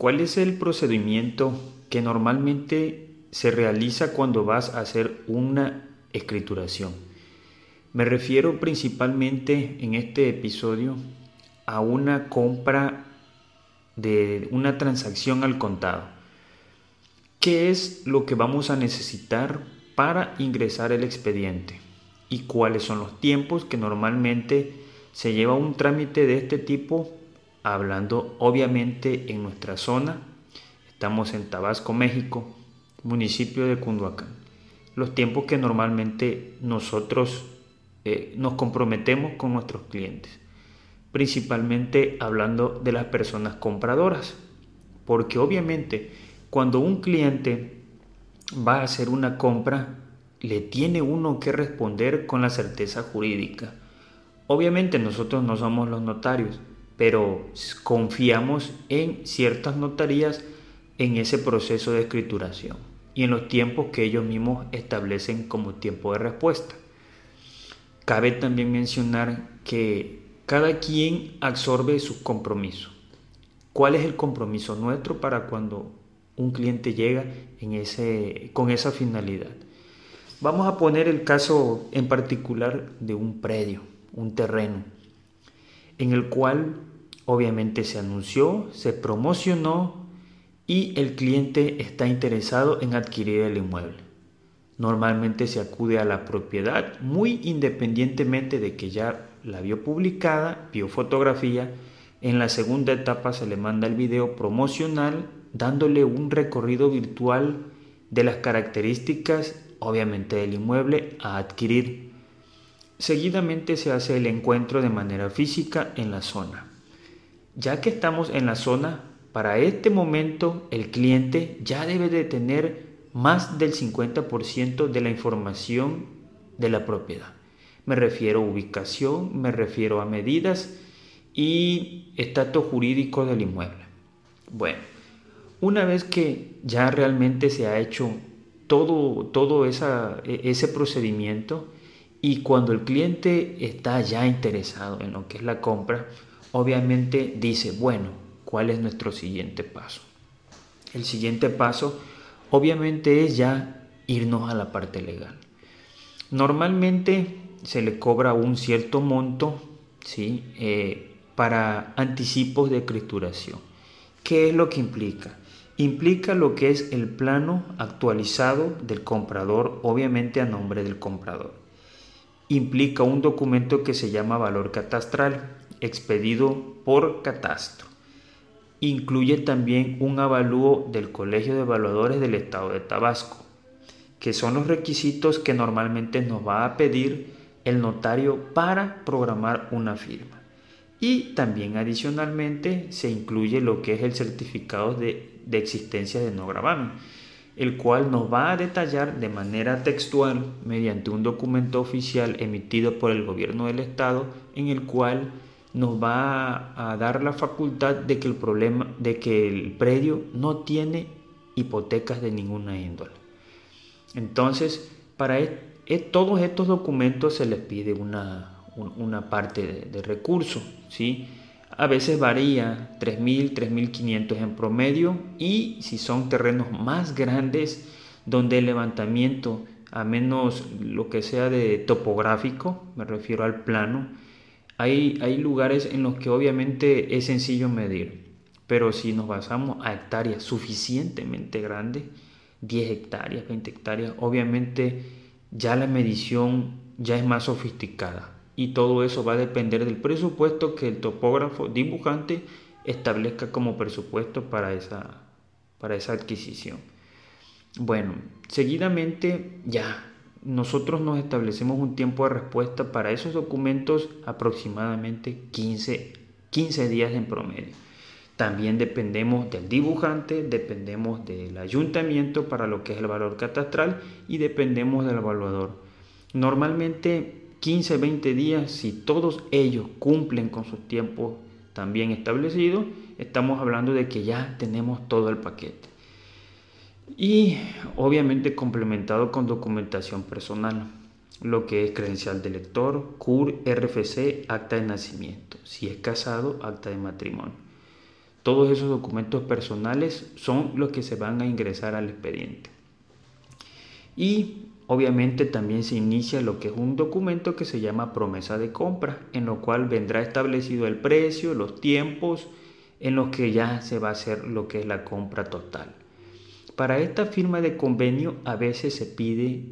¿Cuál es el procedimiento que normalmente se realiza cuando vas a hacer una escrituración? Me refiero principalmente en este episodio a una compra de una transacción al contado. ¿Qué es lo que vamos a necesitar para ingresar el expediente? ¿Y cuáles son los tiempos que normalmente se lleva un trámite de este tipo hablando obviamente en nuestra zona. Estamos en Tabasco, México, municipio de Cunduacán. Los tiempos que normalmente nosotros eh, nos comprometemos con nuestros clientes, principalmente hablando de las personas compradoras, porque obviamente cuando un cliente va a hacer una compra, le tiene uno que responder con la certeza jurídica. Obviamente nosotros no somos los notarios, pero confiamos en ciertas notarías en ese proceso de escrituración y en los tiempos que ellos mismos establecen como tiempo de respuesta. Cabe también mencionar que cada quien absorbe sus compromisos. ¿Cuál es el compromiso nuestro para cuando un cliente llega ese, con esa finalidad? Vamos a poner el caso en particular de un predio, un terreno, en el cual Obviamente se anunció, se promocionó y el cliente está interesado en adquirir el inmueble. Normalmente se acude a la propiedad muy independientemente de que ya la vio publicada, vio fotografía. En la segunda etapa se le manda el video promocional dándole un recorrido virtual de las características, obviamente del inmueble, a adquirir. Seguidamente se hace el encuentro de manera física en la zona. Ya que estamos en la zona, para este momento el cliente ya debe de tener más del 50% de la información de la propiedad. Me refiero a ubicación, me refiero a medidas y estatus jurídico del inmueble. Bueno, una vez que ya realmente se ha hecho todo, todo e, ese procedimiento y cuando el cliente está ya interesado en lo que es la compra, obviamente dice, bueno, ¿cuál es nuestro siguiente paso? El siguiente paso obviamente es ya irnos a la parte legal. Normalmente se le cobra un cierto monto ¿sí? Eh, para anticipos de escrituración. ¿Qué es lo que implica? Implica lo que es el plano actualizado del comprador, obviamente a nombre del comprador. Implica un documento que se llama valor catastral, expedido por catastro. Incluye también un avalúo del Colegio de Evaluadores del Estado de Tabasco, que son los requisitos que normalmente nos va a pedir el notario para programar una firma. Y también adicionalmente se incluye lo que es el certificado de, de existencia de no gravamen, el cual nos va a detallar de manera textual mediante un documento oficial emitido por el gobierno del estado en el cual nos va a dar la facultad de que el problema, de que el predio no tiene hipotecas de ninguna índole. Entonces, para todos estos documentos se les pide una, parte de, de recurso, ¿sí? A veces varía 3.000, 3.500 en promedio y si son terrenos más grandes donde el levantamiento, a menos lo que sea de topográfico, me refiero al plano, hay, lugares en los que obviamente es sencillo medir, pero si nos basamos a hectáreas suficientemente grandes, 10 hectáreas, 20 hectáreas, obviamente ya la medición ya es más sofisticada y todo eso va a depender del presupuesto que el topógrafo dibujante establezca como presupuesto para esa, para esa adquisición. Bueno, seguidamente ya nosotros nos establecemos un tiempo de respuesta para esos documentos aproximadamente 15, 15 días en promedio. también dependemos del dibujante, dependemos del ayuntamiento para lo que es el valor catastral y dependemos del evaluador. Normalmente 15, 20 días, si todos ellos cumplen con sus tiempos también establecidos, estamos hablando de que ya tenemos todo el paquete. Y obviamente complementado con documentación personal, lo que es credencial de lector, CUR, RFC, acta de nacimiento, si es casado, acta de matrimonio. Todos esos documentos personales son los que se van a ingresar al expediente. Y obviamente también se inicia lo que es un documento que se llama promesa de compra, en lo cual vendrá establecido el precio, los tiempos, en los que ya se va a hacer lo que es la compra total. Para esta firma de convenio a veces se pide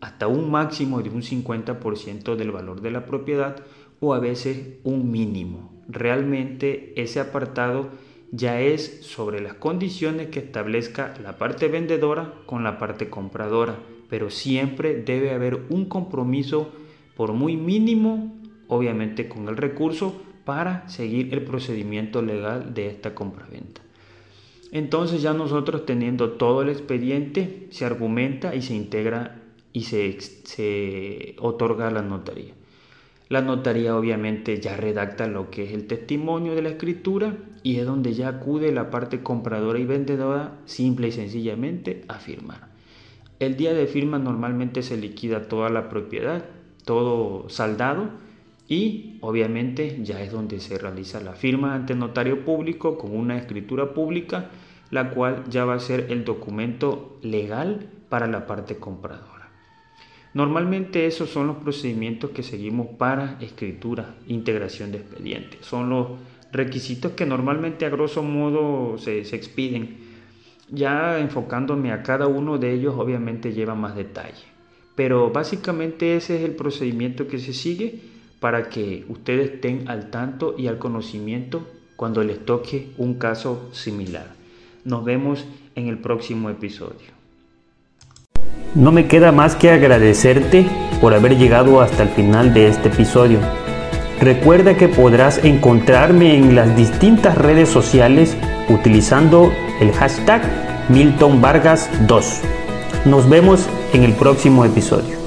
hasta un máximo de un 50% del valor de la propiedad o a veces un mínimo. Realmente ese apartado ya es sobre las condiciones que establezca la parte vendedora con la parte compradora, pero siempre debe haber un compromiso por muy mínimo, obviamente con el recurso, para seguir el procedimiento legal de esta compraventa. Entonces ya nosotros teniendo todo el expediente, se argumenta y se integra y se, otorga a la notaría. La notaría obviamente ya redacta lo que es el testimonio de la escritura y es donde ya acude la parte compradora y vendedora simple y sencillamente a firmar. El día de firma normalmente se liquida toda la propiedad, todo saldado y obviamente ya es donde se realiza la firma ante notario público con una escritura pública, la cual ya va a ser el documento legal para la parte compradora. Normalmente esos son los procedimientos que seguimos para escritura, integración de expedientes. Son los requisitos que normalmente a grosso modo se, se expiden. Ya enfocándome a cada uno de ellos obviamente lleva más detalle. Pero básicamente ese es el procedimiento que se sigue para que ustedes estén al tanto y al conocimiento cuando les toque un caso similar. Nos vemos en el próximo episodio. No me queda más que agradecerte por haber llegado hasta el final de este episodio. Recuerda que podrás encontrarme en las distintas redes sociales utilizando el hashtag Milton Vargas 2. Nos vemos en el próximo episodio.